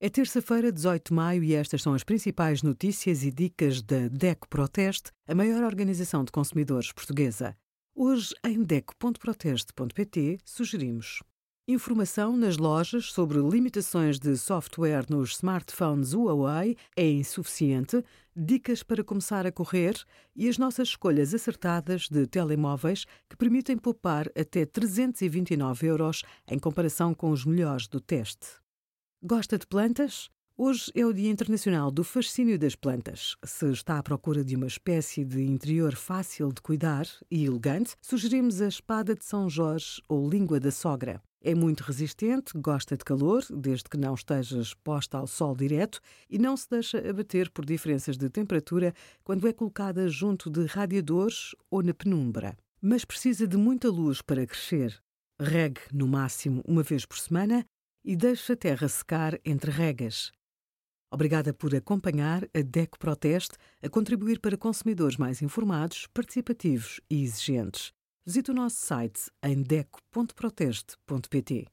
É terça-feira, 18 de maio, e estas são as principais notícias e dicas da DECO Proteste, a maior organização de consumidores portuguesa. Hoje, em DECO.proteste.pt, sugerimos informação nas lojas sobre limitações de software nos smartphones Huawei é insuficiente, dicas para começar a correr e as nossas escolhas acertadas de telemóveis que permitem poupar até 329 euros em comparação com os melhores do teste. Gosta de plantas? Hoje é o Dia Internacional do Fascínio das Plantas. Se está à procura de uma espécie de interior fácil de cuidar e elegante, sugerimos a espada de São Jorge ou língua da sogra. É muito resistente, gosta de calor, desde que não esteja exposta ao sol direto e não se deixa abater por diferenças de temperatura quando é colocada junto de radiadores ou na penumbra. Mas precisa de muita luz para crescer. Regue no máximo uma vez por semana e deixe a terra secar entre regas. Obrigada por acompanhar a DECO Proteste a contribuir para consumidores mais informados, participativos e exigentes. Visite o nosso site em deco.proteste.pt.